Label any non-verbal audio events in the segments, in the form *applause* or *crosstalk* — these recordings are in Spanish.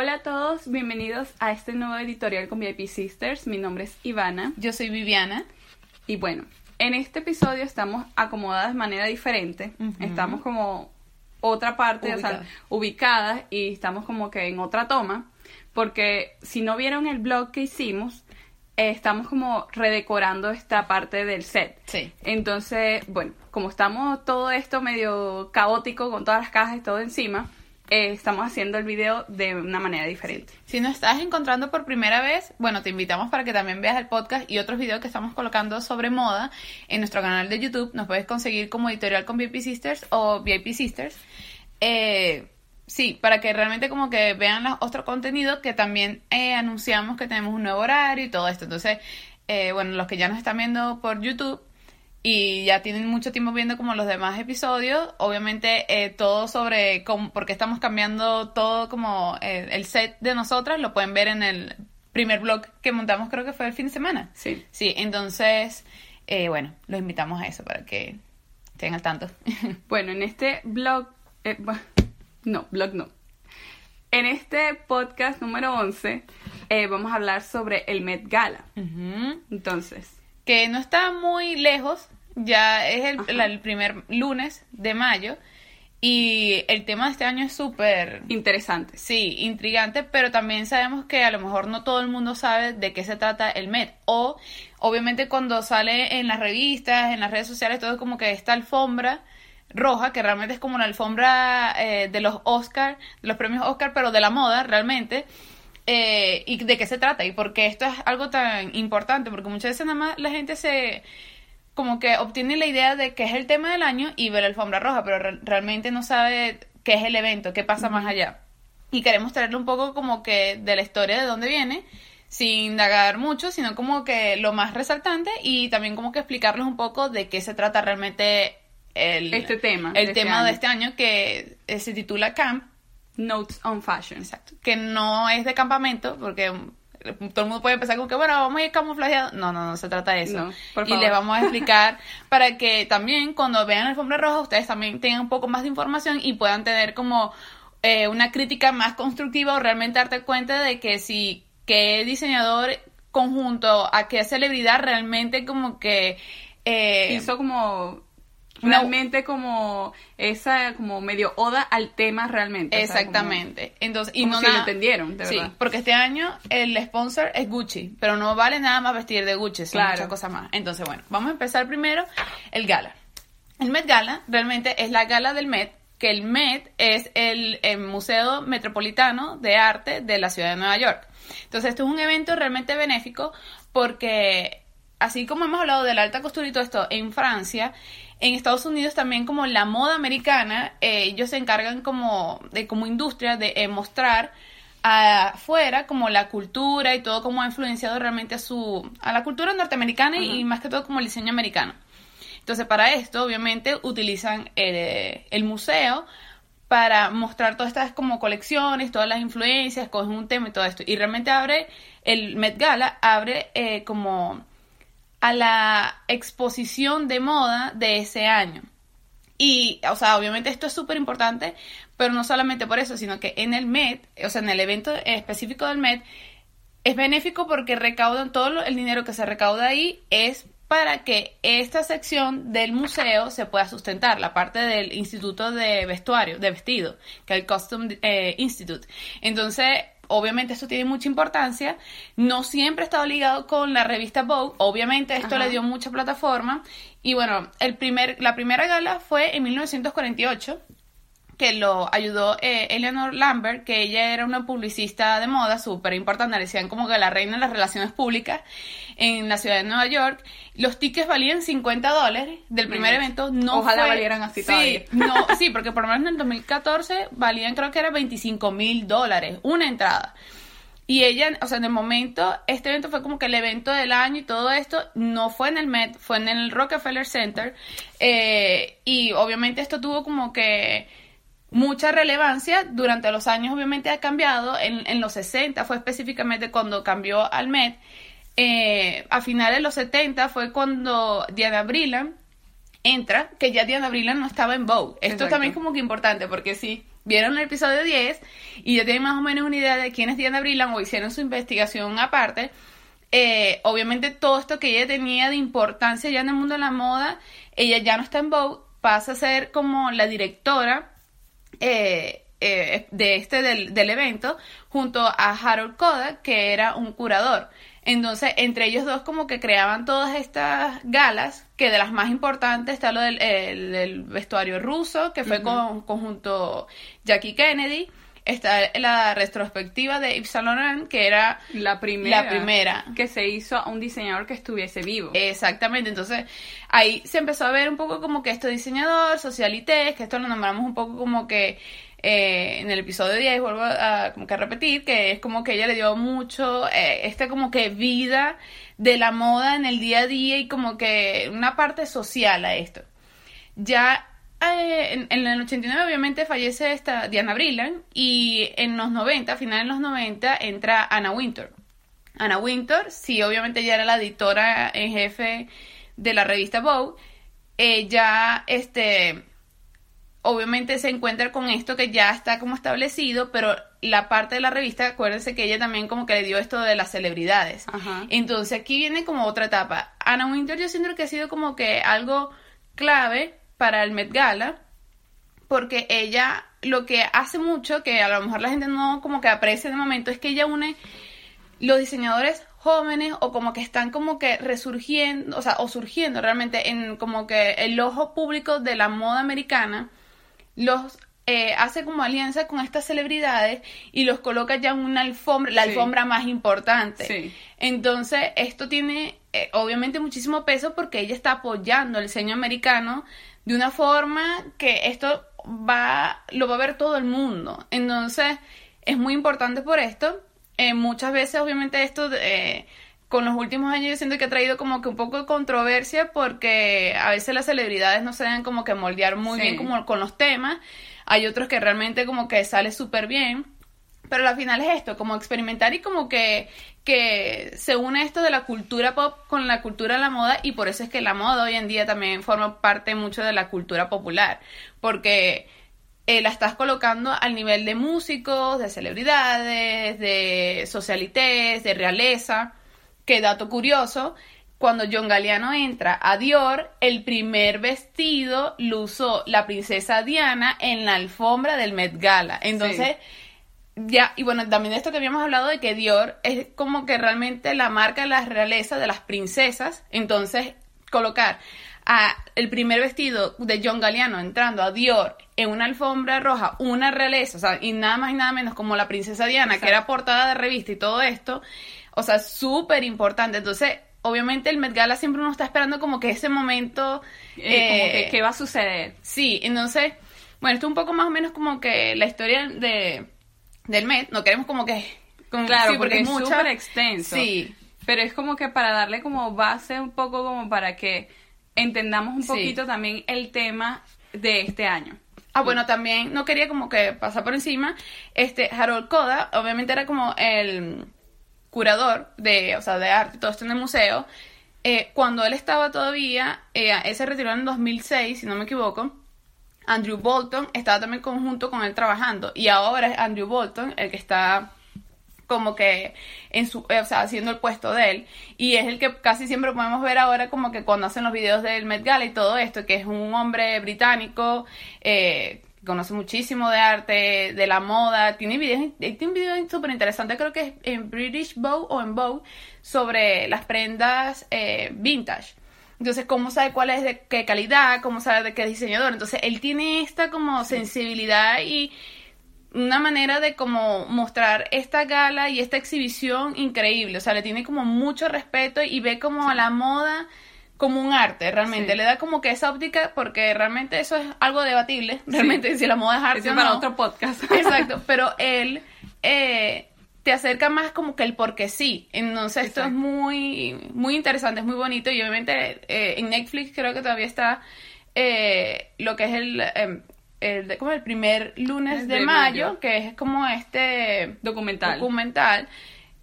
Hola a todos, bienvenidos a este nuevo editorial con VIP Sisters. Mi nombre es Ivana. Yo soy Viviana. Y bueno, en este episodio estamos acomodadas de manera diferente. Estamos como otra parte, o sea, ubicadas y estamos como que en otra toma. Porque si no vieron el blog que hicimos, eh, estamos como redecorando esta parte del set. Sí. Entonces, bueno, como estamos todo esto medio caótico con todas las cajas y todo encima, eh, estamos haciendo el video de una manera diferente. Si nos estás encontrando por primera vez, bueno, te invitamos para que también veas el podcast y otros videos que estamos colocando sobre moda en nuestro canal de YouTube. Nos puedes conseguir como editorial con VIP Sisters o VIP Sisters. Eh, sí, para que realmente como que vean los otro contenido que también eh, anunciamos que tenemos un nuevo horario y todo esto. Entonces, bueno, los que ya nos están viendo por YouTube, y ya tienen mucho tiempo viendo como los demás episodios, obviamente eh, todo sobre cómo, por qué estamos cambiando todo como eh, el set de nosotras, lo pueden ver en el primer blog que montamos creo que fue el fin de semana. Sí. Sí, entonces, eh, bueno, los invitamos a eso para que estén al tanto. *laughs* bueno, en este blog, no, blog no. En este podcast número 11 vamos a hablar sobre el Met Gala. Entonces, que no está muy lejos, ya es el, primer lunes de mayo. Y el tema de este año es súper interesante. Sí, intrigante, pero también sabemos que a lo mejor no todo el mundo sabe de qué se trata el Met. O, obviamente, cuando sale en las revistas, en las redes sociales, todo es como que esta alfombra roja, que realmente es como la alfombra eh, de los Oscar, de los premios Oscar, pero de la moda, realmente. Eh, y de qué se trata y por qué esto es algo tan importante, porque muchas veces nada más la gente se como que obtiene la idea de que es el tema del año y ve la alfombra roja, pero realmente no sabe qué es el evento, qué pasa más allá. Y queremos traerle un poco como que de la historia de dónde viene, sin indagar mucho, sino como que lo más resaltante y también como que explicarles un poco de qué se trata realmente el, este tema. El este tema de este año que eh, se titula Camp, Notes on Fashion. Exacto. Que no es de campamento, porque todo el mundo puede pensar como que, bueno, vamos a ir camuflajeados. No, no, no se trata de eso. y les vamos a explicar *laughs* para que también cuando vean la alfombra roja, ustedes también tengan un poco más de información y puedan tener como eh, una crítica más constructiva o realmente darte cuenta de que si qué diseñador conjunto a qué celebridad realmente como que eh, hizo como realmente como esa como medio oda al tema realmente exactamente. Entonces y no si lo entendieron de sí porque este año el sponsor es Gucci pero no vale nada más vestir de Gucci son claro. muchas cosas más. Entonces bueno vamos a empezar primero el gala. El Met Gala realmente es la gala del Met que el Met es el, el Museo Metropolitano de Arte de la ciudad de Nueva York. Entonces esto es un evento realmente benéfico porque así como hemos hablado de la alta costura y todo esto en Francia en Estados Unidos también como la moda americana, eh, ellos se encargan como de como industria de eh, mostrar afuera como la cultura y todo como ha influenciado realmente a su a la cultura norteamericana y más que todo como el diseño americano. Entonces para esto obviamente utilizan eh, el museo para mostrar todas estas como colecciones, todas las influencias, cogen un tema y todo esto. Y realmente abre, el Met Gala abre como a la exposición de moda de ese año. Y, o sea, obviamente esto es súper importante, pero no solamente por eso, sino que en el Met, o sea, en el evento específico del Met, es benéfico porque recaudan todo el dinero que se recauda ahí es para que esta sección del museo se pueda sustentar, la parte del Instituto de Vestuario, de Vestido, que es el Costume eh, Institute. Entonces, obviamente esto tiene mucha importancia, no siempre ha estado ligado con la revista Vogue, obviamente esto le dio mucha plataforma y bueno, el primer, la primera gala fue en 1948 que lo ayudó eh, Eleanor Lambert, que ella era una publicista de moda súper importante, le decían como que la reina de las relaciones públicas en la ciudad de Nueva York. Los tickets valían 50 dólares del primer evento. No Ojalá valieran así sí, No, *laughs* sí, porque por lo menos en el 2014 valían creo que era 25 mil dólares, una entrada. Y ella, o sea, en el momento, este evento fue como que el evento del año y todo esto, no fue en el Met, fue en el Rockefeller Center. Eh, y obviamente esto tuvo como que mucha relevancia. Durante los años obviamente ha cambiado. En, en los 60 fue específicamente cuando cambió al Met. Eh, a finales de los 70 fue cuando Diana Brillan entra, que ya Diana Brillan no estaba en Vogue. Esto también es como que importante, porque sí, vieron el episodio 10 y ya tienen más o menos una idea de quién es Diana Brillan o hicieron su investigación aparte, eh, obviamente todo esto que ella tenía de importancia ya en el mundo de la moda, ella ya no está en Vogue, pasa a ser como la directora eh, eh, de este del, del, evento junto a Harold Koda, que era un curador. Entonces, entre ellos dos como que creaban todas estas galas, que de las más importantes está lo del vestuario ruso, que fue con, conjunto Jackie Kennedy, está la retrospectiva de Yves Saint Laurent, que era la primera, la primera que se hizo a un diseñador que estuviese vivo. Exactamente, entonces ahí se empezó a ver un poco como que este diseñador, socialité, que esto lo nombramos un poco como que eh, en el episodio 10, vuelvo a, como que a repetir, que es como que ella le dio mucho, eh, este como que vida de la moda en el día a día y como que una parte social a esto. Ya eh, en, en, el 89 obviamente fallece esta Diana Brillan y en los 90, a finales de los 90, entra Anna Winter. Anna Winter, sí, obviamente ya era la editora en jefe de la revista Vogue. Ella, este, obviamente se encuentra con esto que ya está como establecido, pero la parte de la revista, acuérdense que ella también como que le dio esto de las celebridades. Entonces aquí viene como otra etapa. Anna Winter yo siento que ha sido como que algo clave para el Met Gala, porque ella lo que hace mucho, que a lo mejor la gente no como que aprecia de momento, es que ella une los diseñadores jóvenes o como que están como que resurgiendo, o sea, o surgiendo realmente en como que el ojo público de la moda americana, los eh, hace como alianza con estas celebridades y los coloca ya en una alfombra, la alfombra más importante. Entonces, esto tiene eh, obviamente muchísimo peso porque ella está apoyando el diseño americano de una forma que esto va, lo va a ver todo el mundo. Entonces, es muy importante por esto. Eh, muchas veces, obviamente, esto eh, con los últimos años yo siento que ha traído como que un poco de controversia porque a veces las celebridades no se deben como que moldear muy bien como con los temas. Hay otros que realmente como que sale súper bien. Pero al final es esto, como experimentar y como que, que se une esto de la cultura pop con la cultura de la moda y por eso es que la moda hoy en día también forma parte mucho de la cultura popular, porque eh, la estás colocando al nivel de músicos, de celebridades, de socialités, de realeza, que dato curioso, cuando John Galliano entra a Dior, el primer vestido lo usó la princesa Diana en la alfombra del Met Gala. Entonces, ya, y bueno, también de esto que habíamos hablado de que Dior es como que realmente la marca de la realeza de las princesas. Entonces, colocar a el primer vestido de John Galliano entrando a Dior en una alfombra roja, una realeza, o sea, y nada más y nada menos como la princesa Diana, que era portada de revista y todo esto, o sea, súper importante. Entonces, obviamente el Met Gala siempre uno está esperando como que ese momento... Eh, eh, ¿Qué va a suceder? Sí, entonces, bueno, esto es un poco más o menos como que la historia de del Met, no queremos como que... claro, porque, es súper extenso. Sí. Pero es como que para darle como base un poco como para que entendamos un poquito también el tema de este año. Ah, bueno, también no quería como que pasar por encima. Este, Harold Koda, obviamente era como el curador de, o sea, de arte, todo esto en el museo. Eh, cuando él estaba todavía, eh, él se retiró en 2006, si no me equivoco, Andrew Bolton estaba también conjunto con él trabajando. Y ahora es Andrew Bolton el que está como que en su, o sea, haciendo el puesto de él. Y es el que casi siempre podemos ver ahora como que cuando hacen los videos del Met Gala y todo esto, que es un hombre británico eh, conoce muchísimo de arte, de la moda, tiene videos, tiene un video súper interesante, creo que es en British Vogue o en Vogue, sobre las prendas eh, vintage. Entonces, ¿cómo sabe cuál es de qué calidad? ¿Cómo sabe de qué diseñador? Entonces, él tiene esta como sensibilidad y una manera de como mostrar esta gala y esta exhibición increíble. O sea, le tiene como mucho respeto y ve como a la moda como un arte, realmente. Le da como que esa óptica, porque realmente eso es algo debatible. *laughs* Realmente, si la moda es arte. Eso para otro podcast. Exacto. Pero él eh, te acerca más como que el porque sí. Entonces esto es muy, muy interesante, es muy bonito y obviamente eh, en Netflix creo que todavía está eh, lo que es el, em, el, como el primer lunes de, mayo, que es como este documental. documental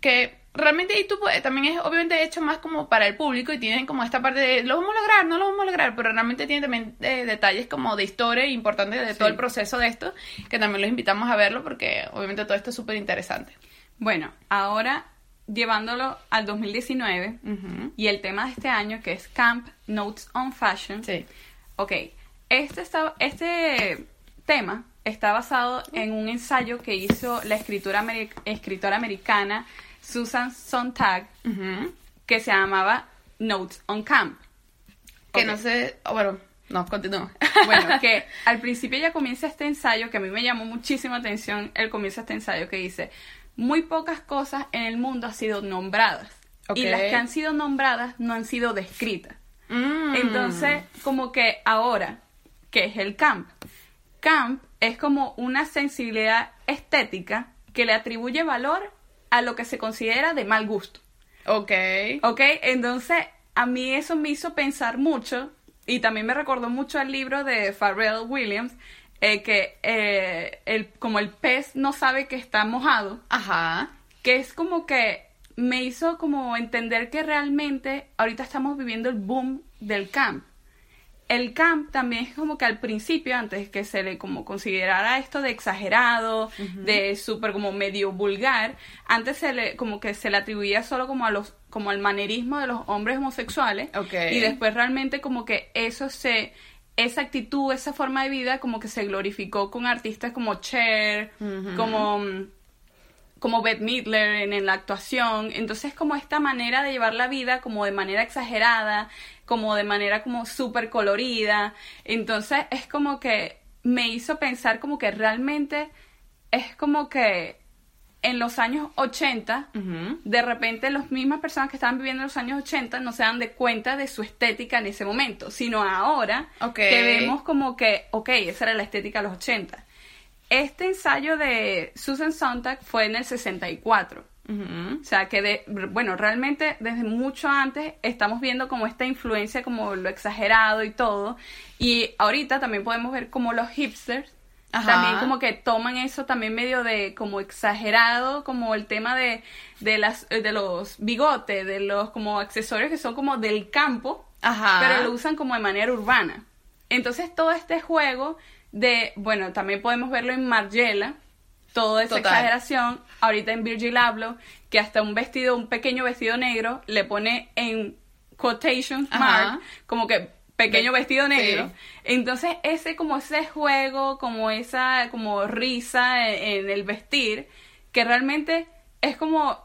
que realmente ahí tú también es obviamente hecho más como para el público y tienen como esta parte de lo vamos a lograr, no lo vamos a lograr, pero realmente tiene también eh, detalles como de historia importantes de todo el proceso de esto, que también los invitamos a verlo porque obviamente todo esto es súper interesante. Bueno, ahora llevándolo al 2019 y el tema de este año que es Camp Notes on Fashion. Sí. Ok, este, está, este tema está basado en un ensayo que hizo la escritora, escritora americana Susan Sontag, que se llamaba Notes on Camp. Que no sé, oh, bueno, no, continúa. Bueno, que *laughs* al principio ya comienza este ensayo, que a mí me llamó muchísima atención el comienzo de este ensayo, que dice, muy pocas cosas en el mundo han sido nombradas. Y las que han sido nombradas no han sido descritas. Mm. Entonces, como que ahora, ¿qué es el camp? Camp es como una sensibilidad estética que le atribuye valor a lo que se considera de mal gusto. Ok. Ok, entonces a mí eso me hizo pensar mucho y también me recordó mucho al libro de Pharrell Williams, eh, que eh, el, como el pez no sabe que está mojado. Ajá. Que es como que me hizo como entender que realmente ahorita estamos viviendo el boom del camp el camp también es como que al principio, antes que se le como considerara esto de exagerado, de súper como medio vulgar, antes se le como que se le atribuía solo como a los como al manerismo de los hombres homosexuales. Y después realmente como que eso se esa actitud, esa forma de vida como que se glorificó con artistas como Cher, como como Bette Midler en, en, la actuación. Entonces, como esta manera de llevar la vida como de manera exagerada, como de manera como súper colorida. Entonces, es como que me hizo pensar como que realmente es como que en los años 80, de repente las mismas personas que estaban viviendo en los años 80 no se dan de cuenta de su estética en ese momento, sino ahora que vemos como que, ok, esa era la estética de los 80. Este ensayo de Susan Sontag fue en el 64. O sea, que de, bueno, realmente desde mucho antes estamos viendo como esta influencia, como lo exagerado y todo. Y ahorita también podemos ver como los hipsters también como que toman eso también medio de como exagerado, como el tema de, de, las, de los bigotes, de los como accesorios que son como del campo, pero lo usan como de manera urbana. Entonces todo este juego de, bueno, también podemos verlo en Margiela, toda esa exageración. Ahorita en Virgil hablo que hasta un vestido, un pequeño vestido negro, le pone en quotation mark, como que pequeño vestido negro. Entonces, ese como ese juego, como esa como risa en, el vestir, que realmente es como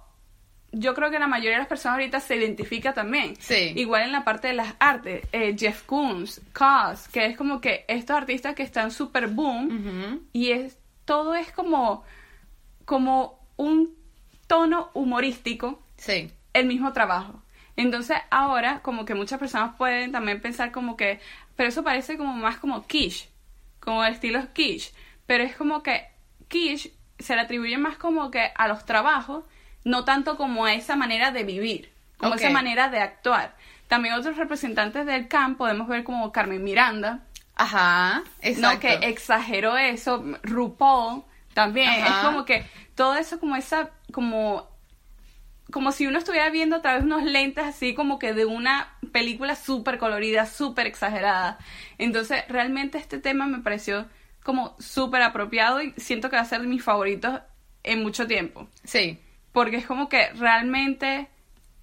yo creo que la mayoría de las personas ahorita se identifica también. Sí. Igual en la parte de las artes, eh, Jeff Koons, Cos, que es como que estos artistas que están súper boom y es todo es como como un tono humorístico. Sí. El mismo trabajo. Entonces ahora como que muchas personas pueden también pensar como que, pero eso parece como más como quiche, como el estilo quiche, pero es como que quiche se le atribuye más como que a los trabajos no tanto como a esa manera de vivir, como esa manera de actuar. También otros representantes del campo podemos ver como Carmen Miranda. Ajá, exacto. ¿no? Que exageró eso, RuPaul también. Es como que todo eso como esa, como como si uno estuviera viendo a través de unos lentes así como que de una película súper colorida, súper exagerada. Entonces, realmente este tema me pareció como súper apropiado y siento que va a ser de mis favoritos en mucho tiempo. Sí porque es como que realmente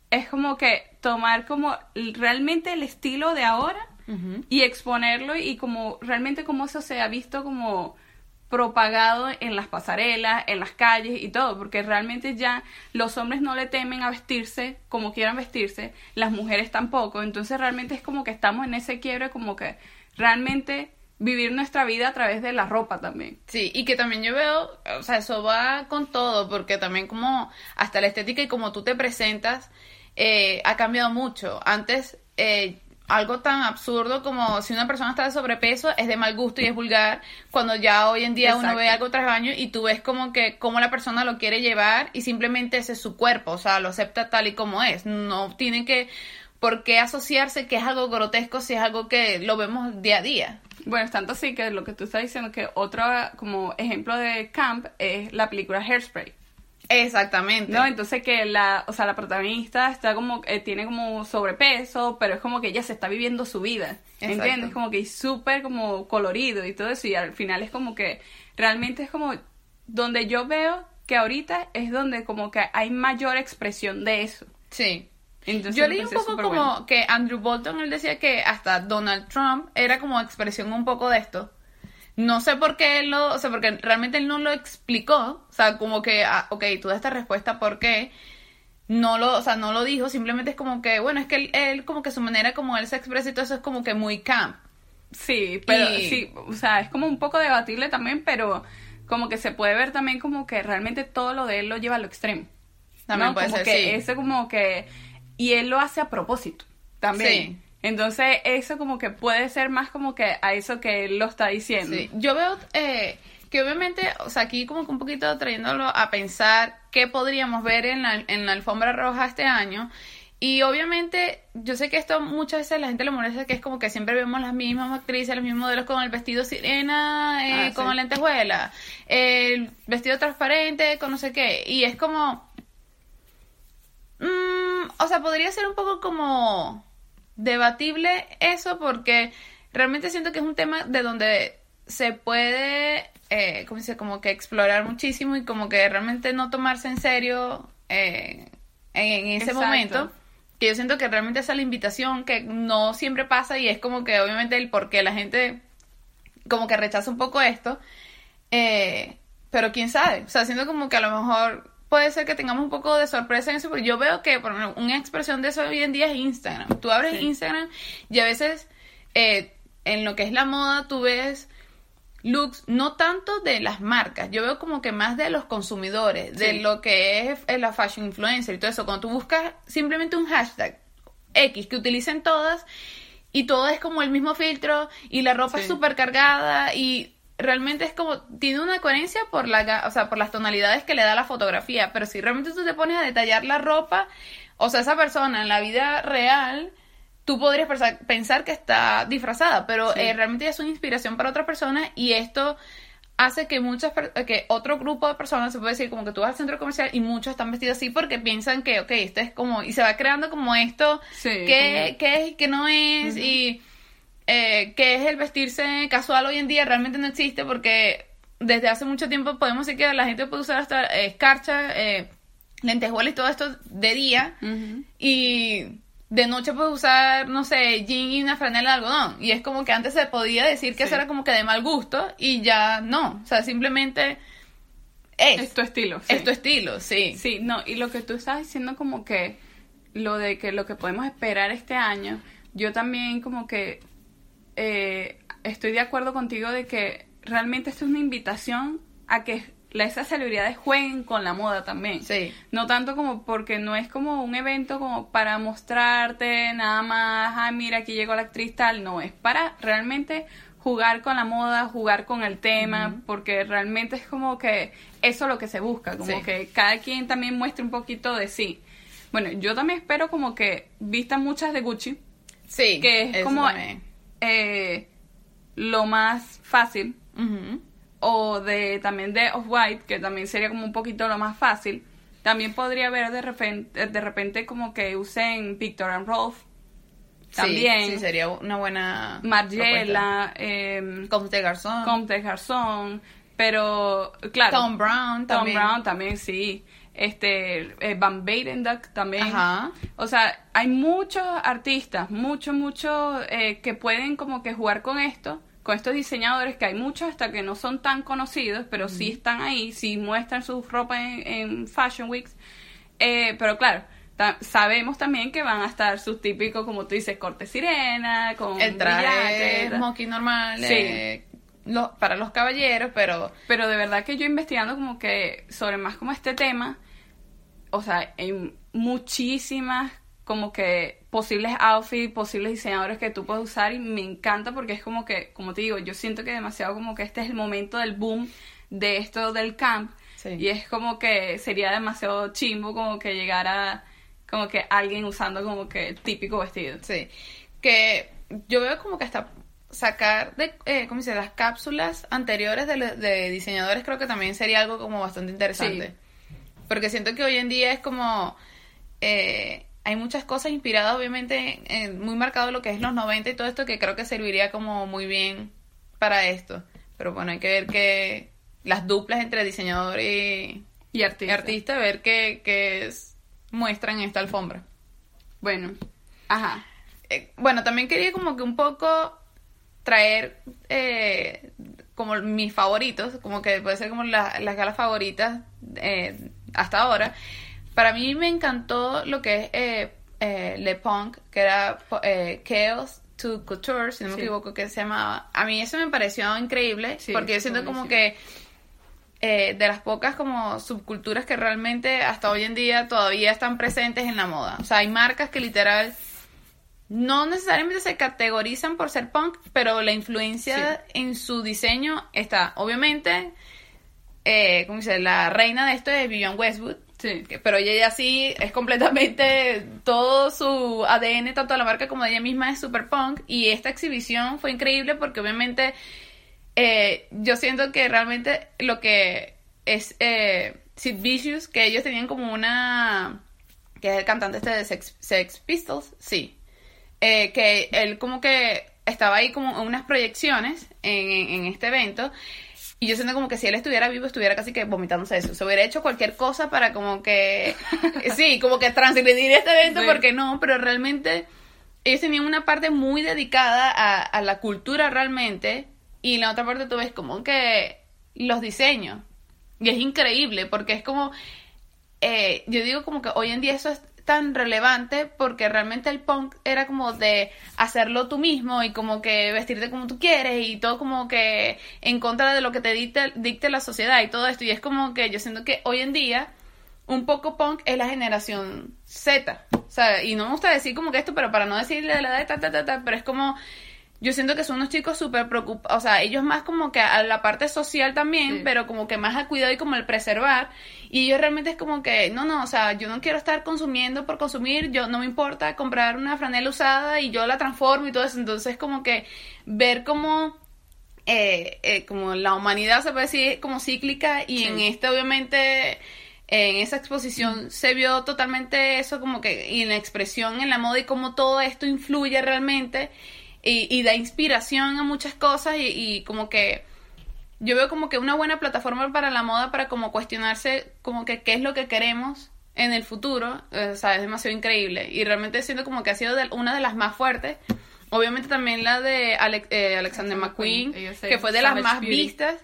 es como que tomar como realmente el estilo de ahora y exponerlo y como realmente como eso se ha visto como propagado en las pasarelas, en las calles y todo, porque realmente ya los hombres no le temen a vestirse como quieran vestirse, las mujeres tampoco, entonces realmente es como que estamos en ese quiebre como que realmente vivir nuestra vida a través de la ropa también. Sí, y que también yo veo, o sea, eso va con todo, porque también como hasta la estética y como tú te presentas eh, ha cambiado mucho. Antes, eh, algo tan absurdo como si una persona está de sobrepeso es de mal gusto y es vulgar, cuando ya hoy en día uno ve algo tras baño y tú ves como que cómo la persona lo quiere llevar y simplemente ese es su cuerpo, o sea, lo acepta tal y como es. No tienen que por qué asociarse que es algo grotesco si es algo que lo vemos día a día. Bueno, es tanto así que lo que tú estás diciendo, que otro como ejemplo de camp es la película Hairspray. Exactamente. ¿No? Entonces que la, o sea, la protagonista está como, eh, tiene como sobrepeso, pero es como que ella se está viviendo su vida. ¿Entiendes? Como que es súper como colorido y todo eso. Y al final es como que realmente es como donde yo veo que ahorita es donde como que hay mayor expresión de eso. Sí. Entonces, yo leí un poco como que Andrew Bolton, él decía que hasta Donald Trump era como expresión un poco de esto. No sé por qué él lo, o sea, porque realmente él no lo explicó, o sea, como que, ah, ok, tú esta respuesta, ¿por qué? No lo, o sea, no lo dijo, simplemente es como que, bueno, es que él, él como que su manera como él se expresa y todo eso es como que muy camp. Sí, pero sí, o sea, es como un poco debatible también, pero como que se puede ver también como que realmente todo lo de él lo lleva a lo extremo. También puede como ser, que ese como que y él lo hace a propósito también. Sí. Entonces, eso como que puede ser más como que a eso que él lo está diciendo. Sí. Yo veo eh, que obviamente, o sea, aquí como que un poquito trayéndolo a pensar qué podríamos ver en la, en la alfombra roja este año. Y obviamente, yo sé que esto muchas veces la gente le molesta, que es como que siempre vemos las mismas actrices, los mismos modelos con el vestido sirena, eh, ah, con lentejuela, el vestido transparente, con no sé qué. Y es como... Mmm, o sea, podría ser un poco como debatible eso porque realmente siento que es un tema de donde se puede, eh, como dice, como que explorar muchísimo y como que realmente no tomarse en serio eh, en, ese momento. Que yo siento que realmente esa es la invitación que no siempre pasa y es como que obviamente el por qué la gente como que rechaza un poco esto. Eh, pero quién sabe, o sea, siento como que a lo mejor puede ser que tengamos un poco de sorpresa en eso, porque yo veo que por una expresión de eso hoy en día es Instagram. Tú abres Instagram y a veces eh, en lo que es la moda tú ves looks no tanto de las marcas, yo veo como que más de los consumidores, de lo que es la fashion influencer y todo eso. Cuando tú buscas simplemente un hashtag X que utilicen todas y todo es como el mismo filtro y la ropa es súper cargada y realmente es como, tiene una coherencia por, la, o sea, por las tonalidades que le da la fotografía, pero si realmente tú te pones a detallar la ropa, o sea, esa persona en la vida real, tú podrías pensar, que está disfrazada, pero eh, realmente es una inspiración para otra persona y esto hace que muchas que otro grupo de personas se puede decir como que tú vas al centro comercial y muchos están vestidos así porque piensan que ok esto es como y se va creando como esto que, es y que no es y eh, que es el vestirse casual hoy en día realmente no existe porque desde hace mucho tiempo podemos decir que la gente puede usar hasta escarcha, eh, lentejuelas y todo esto de día y de noche puede usar, no sé, jean y una franela de algodón. Y es como que antes se podía decir que eso era como que de mal gusto y ya no. O sea, simplemente es. Es tu estilo. Es tu estilo, sí. Sí, no, y lo que tú estás diciendo como que lo de que lo que podemos esperar este año, yo también como que eh, estoy de acuerdo contigo de que realmente esto es una invitación a que esas celebridades jueguen con la moda también. Sí. No tanto como porque no es como un evento como para mostrarte nada más, ay, mira, aquí llegó la actriz tal, no, es para realmente jugar con la moda, jugar con el tema, porque realmente es como que eso es lo que se busca, como que cada quien también muestre un poquito de sí. Bueno, yo también espero como que vistan muchas de Gucci. Sí. Que es como eh, lo más fácil. O de también de Off-White, que también sería como un poquito lo más fácil. También podría haber de repente, de repente como que usen Victor and Rolf. También. Sí, sería una buena. Margiela. Eh, Comte Garzón. Comte Garzón. Pero, claro. Tom Brown también. Tom Brown también, sí este eh, Van Duck también. O sea, hay muchos artistas, muchos, muchos eh, que pueden como que jugar con esto, con estos diseñadores que hay muchos hasta que no son tan conocidos, pero sí están ahí, sí muestran su ropa en, Fashion Weeks. Eh, pero claro, sabemos también que van a estar sus típicos, como tú dices, corte sirena, con el traje smoking normal, sí. para los caballeros, pero... Pero de verdad que yo investigando como que sobre más como este tema, o sea, hay muchísimas como que posibles outfits, posibles diseñadores que tú puedes usar y me encanta porque es como que, como te digo, yo siento que demasiado como que este es el momento del boom de esto del camp y es como que sería demasiado chimbo como que llegara como que alguien usando como que el típico vestido. Sí, que yo veo como que hasta sacar de, eh, ¿cómo dice? Las cápsulas anteriores de, de, diseñadores creo que también sería algo como bastante interesante. Porque siento que hoy en día es como... Eh, hay muchas cosas inspiradas, obviamente, muy marcado lo que es los 90 y todo esto, que creo que serviría como muy bien para esto. Pero bueno, hay que ver que las duplas entre diseñador y, y artista. ver qué, muestran en esta alfombra. Bueno, ajá. Eh, bueno, también quería como que un poco traer eh, como mis favoritos, como que puede ser como las galas favoritas eh, hasta ahora. Para mí me encantó lo que es eh, eh, Le Punk, que era eh, Chaos to Couture, si no me equivoco, que se llamaba. A mí eso me pareció increíble, porque yo siento como que de las pocas como subculturas que realmente hasta hoy en día todavía están presentes en la moda. O sea, hay marcas que literal no necesariamente se categorizan por ser punk, pero la influencia en su diseño está. Obviamente, eh, como dice, la reina de esto es Vivian Westwood, Sí. Pero ella sí es completamente todo su ADN, tanto de la marca como de ella misma, es super punk. Y esta exhibición fue increíble porque obviamente eh, yo siento que realmente lo que es eh, Sid Vicious, que ellos tenían como una. que es el cantante este de Sex, Pistols, sí. Eh, que él como que estaba ahí como en unas proyecciones en, en este evento y yo siento como que si él estuviera vivo, estuviera casi que vomitándose eso. Se hubiera hecho cualquier cosa para como que, *laughs* sí, como que transgredir este evento, porque no, pero realmente ellos tenían una parte muy dedicada a, la cultura realmente, y la otra parte tú ves como que los diseños. Y es increíble, porque es como, eh, yo digo como que hoy en día eso es tan relevante porque realmente el punk era como de hacerlo tú mismo y como que vestirte como tú quieres y todo como que en contra de lo que te dicte, dicte la sociedad y todo esto. Y es como que yo siento que hoy en día un poco punk es la generación Z. O sea, y no me gusta decir como que esto, pero para no decirle la edad, ta, ta, ta, ta, pero es como yo siento que son unos chicos súper preocupados, o sea, ellos más como que a la parte social también, pero como que más al cuidado y como el preservar. Y ellos realmente es como que, no, no, o sea, yo no quiero estar consumiendo por consumir, yo no me importa comprar una franela usada y yo la transformo y todo eso. Entonces, como que ver cómo, eh, eh, como la humanidad se puede decir como cíclica y en este obviamente en esa exposición se vio totalmente eso como que y en la expresión en la moda y cómo todo esto influye realmente y, da inspiración a muchas cosas y, como que yo veo como que una buena plataforma para la moda para como cuestionarse como que qué es lo que queremos en el futuro, o sea, es demasiado increíble y realmente siento como que ha sido una de las más fuertes. Obviamente también la de eh, Alexander McQueen, que fue de las más vistas.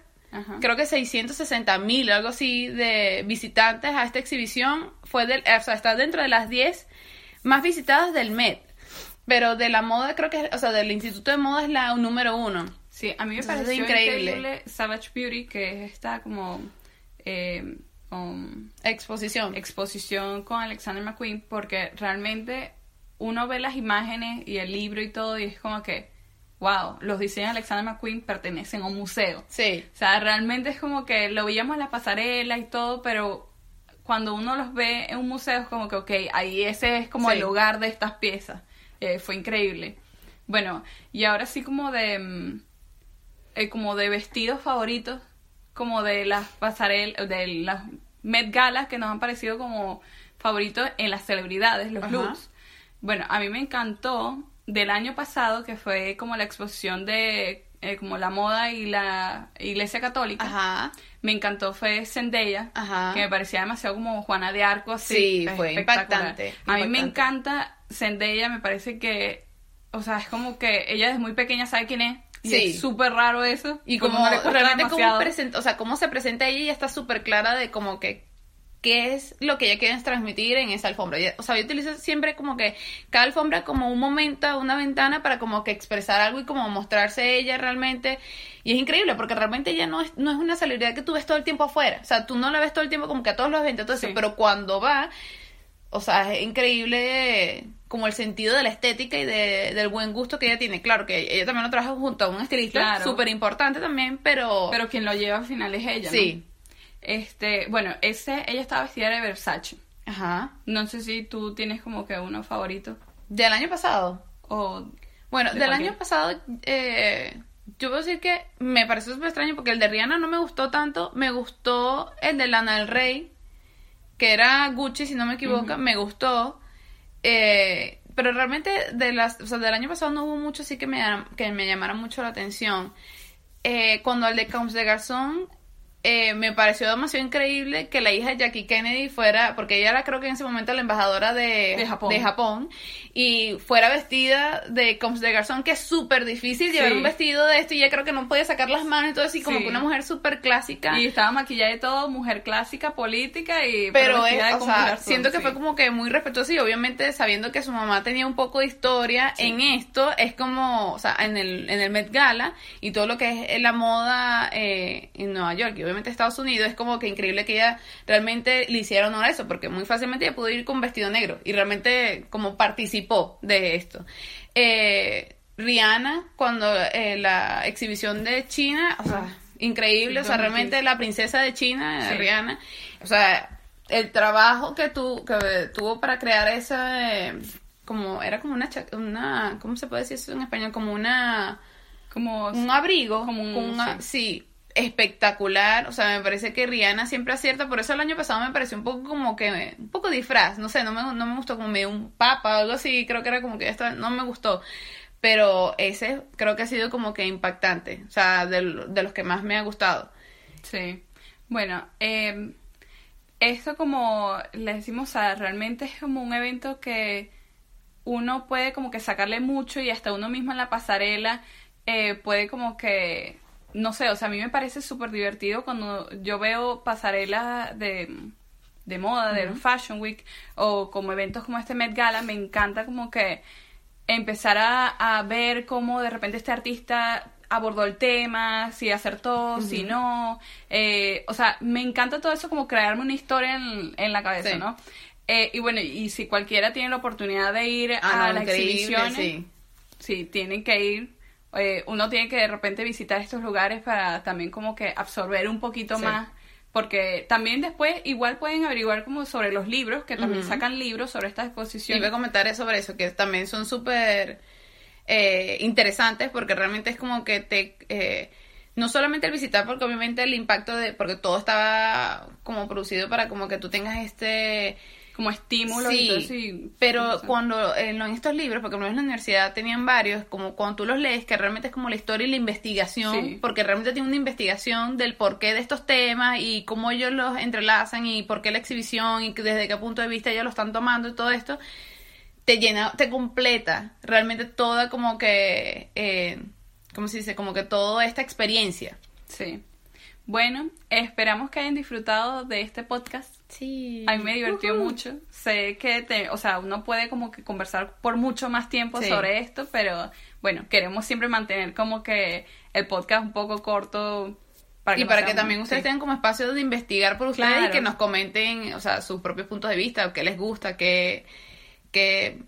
Creo que 660 mil, algo así, de visitantes a esta exhibición. Fue del, o sea, está dentro de las 10 más visitadas del Met. Pero de la moda, creo que, o sea, del Instituto de Moda es la número uno. Sí, a mí me parece increíble. Savage Beauty, que es esta como eh, exposición. Exposición con Alexander McQueen, porque realmente uno ve las imágenes y el libro y todo, y es como que, wow, los diseños de Alexander McQueen pertenecen a un museo. Sí. O sea, realmente es como que lo veíamos en la pasarela y todo, pero cuando uno los ve en un museo es como que, ok, ahí ese es como el lugar de estas piezas. Eh, fue increíble. Bueno, y ahora sí como de mm, eh, como de vestidos favoritos, como de las pasarelas, de las Met Galas que nos han parecido como favoritos en las celebridades, los looks. Bueno, a mí me encantó del año pasado, que fue como la exposición de eh, como la moda y la iglesia católica. Ajá. Me encantó fue Zendaya, que me parecía demasiado como Juana de Arco, así. Sí, fue impactante. A mí me encanta Zendaya, me parece que, o sea, es como que ella desde muy pequeña sabe quién es. Y sí. es súper raro eso. Y como, realmente cómo, presenta, o sea, cómo se presenta ella, ella está súper clara de como que qué es lo que ella quiere transmitir en esa alfombra. O sea, yo utilizo siempre como que cada alfombra como un momento, una ventana para como que expresar algo y como mostrarse ella realmente. Y es increíble porque realmente ella no es, no es una celebridad que tú ves todo el tiempo afuera. O sea, tú no la ves todo el tiempo como que a todos los eventos, todo eso, pero cuando va, o sea, es increíble como el sentido de la estética y de, del buen gusto que ella tiene. Claro que ella también lo trabaja junto a un estilista súper importante también, pero... Pero quien lo lleva al final es ella, Sí. Este, bueno, ese, ella estaba vestida de Versace. Ajá. No sé si tú tienes como que uno favorito. ¿Del año pasado? O... Bueno, del año pasado, eh, yo puedo decir que me pareció súper extraño porque el de Rihanna no me gustó tanto. Me gustó el de Lana del Rey. Que era Gucci, si no me equivoco, me gustó. Eh, pero realmente de las, o sea, del año pasado no hubo mucho así que me, que me llamara mucho la atención. Eh, cuando el de Combs de Garzón eh, me pareció demasiado increíble que la hija de Jackie Kennedy fuera, porque ella era creo que en ese momento la embajadora de, de, Japón. y fuera vestida de Combs de Garzón, que es súper difícil llevar un vestido de esto y ella creo que no podía sacar las manos y todo así, como que una mujer súper clásica. Y estaba maquillada y todo, mujer clásica, política y... Pero, es, o sea, siento que fue como que muy respetuosa y obviamente sabiendo que su mamá tenía un poco de historia en esto, es como, o sea, en el, en el Met Gala y todo lo que es la moda eh, en Nueva York, y Estados Unidos, es como que increíble que ella realmente le hiciera honor a eso, porque muy fácilmente ella pudo ir con vestido negro y realmente como participó de esto. Eh, Rihanna, cuando eh, la exhibición de China, o sea, increíble, o sea, realmente la princesa de China, Rihanna, o sea, el trabajo que, tu, que tuvo para crear esa, eh, como, era como una, una, ¿cómo se puede decir eso en español? Como una, como un abrigo, como un, sí espectacular, o sea, me parece que Rihanna siempre acierta, por eso el año pasado me pareció un poco como que, un poco disfraz, no sé, no me, no me gustó como medio un papa o algo así, creo que era como que esto no me gustó, pero ese creo que ha sido como que impactante, o sea, de, los que más me ha gustado. Sí, bueno, eh, esto como le decimos, o sea, realmente es como un evento que uno puede como que sacarle mucho y hasta uno mismo en la pasarela eh, puede como que no sé, o sea, a mí me parece súper divertido cuando yo veo pasarelas de, de moda, de Fashion Week, o como eventos como este Met Gala, me encanta como que empezar a, ver cómo de repente este artista abordó el tema, si acertó, si no. Eh, o sea, me encanta todo eso como crearme una historia en, la cabeza, ¿no? Eh, y bueno, y si cualquiera tiene la oportunidad de ir ah, a las exhibiciones, sí. sí, tienen que ir eh, uno tiene que de repente visitar estos lugares para también como que absorber un poquito más porque también después igual pueden averiguar como sobre los libros, que también sacan libros sobre estas exposiciones. Y voy a comentar sobre eso, que también son súper eh, interesantes porque realmente es como que te... Eh, no solamente el visitar, porque obviamente el impacto de... porque todo estaba como producido para como que tú tengas este como estímulo sí, pero cuando en estos libros, porque en la universidad tenían varios, como cuando tú los lees, que realmente es como la historia y la investigación, porque realmente tiene una investigación del porqué de estos temas y cómo ellos los entrelazan y por qué la exhibición y desde qué punto de vista ellos lo están tomando y todo esto, te llena, te completa realmente toda como que, eh, ¿cómo se dice? Como que toda esta experiencia. Sí. Bueno, esperamos que hayan disfrutado de este podcast. Sí. A mí me divirtió mucho. Sé que, te, o sea, uno puede como que conversar por mucho más tiempo sobre esto, pero bueno, queremos siempre mantener como que el podcast un poco corto. Para y para que también ustedes tengan como espacio de investigar por ustedes y que nos comenten, o sea, sus propios puntos de vista, qué les gusta, qué, qué,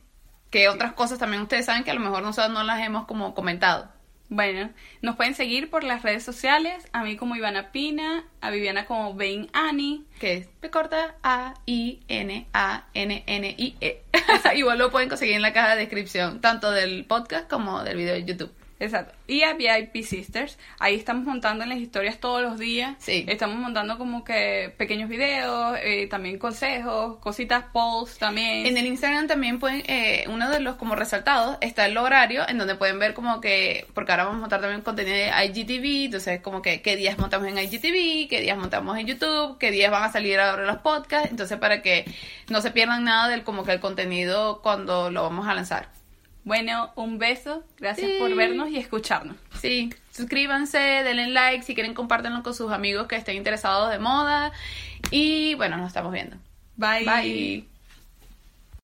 qué otras cosas también ustedes saben que a lo mejor nosotros no las hemos como comentado. Bueno, nos pueden seguir por las redes sociales, a mí como Ivana Pina, a Viviana como Vein Ani, que es P corta A I N A N N I E. *laughs* Igual lo pueden conseguir en la caja de descripción, tanto del podcast como del video de YouTube. Exacto. Y a VIP Sisters, ahí estamos montando en las historias todos los días. Sí. Estamos montando como que pequeños videos, eh, también consejos, cositas, polls también. En el Instagram también pueden, eh, uno de los como resaltados está el horario en donde pueden ver como que, porque ahora vamos a montar también contenido de IGTV, entonces como que qué días montamos en IGTV, qué días montamos en YouTube, qué días van a salir ahora los podcasts, entonces para que no se pierdan nada del como que el contenido cuando lo vamos a lanzar. Bueno, un beso. Gracias por vernos y escucharnos. Sí, suscríbanse, denle like, si quieren compártanlo con sus amigos que estén interesados de moda. Y bueno, nos estamos viendo. Bye. Bye.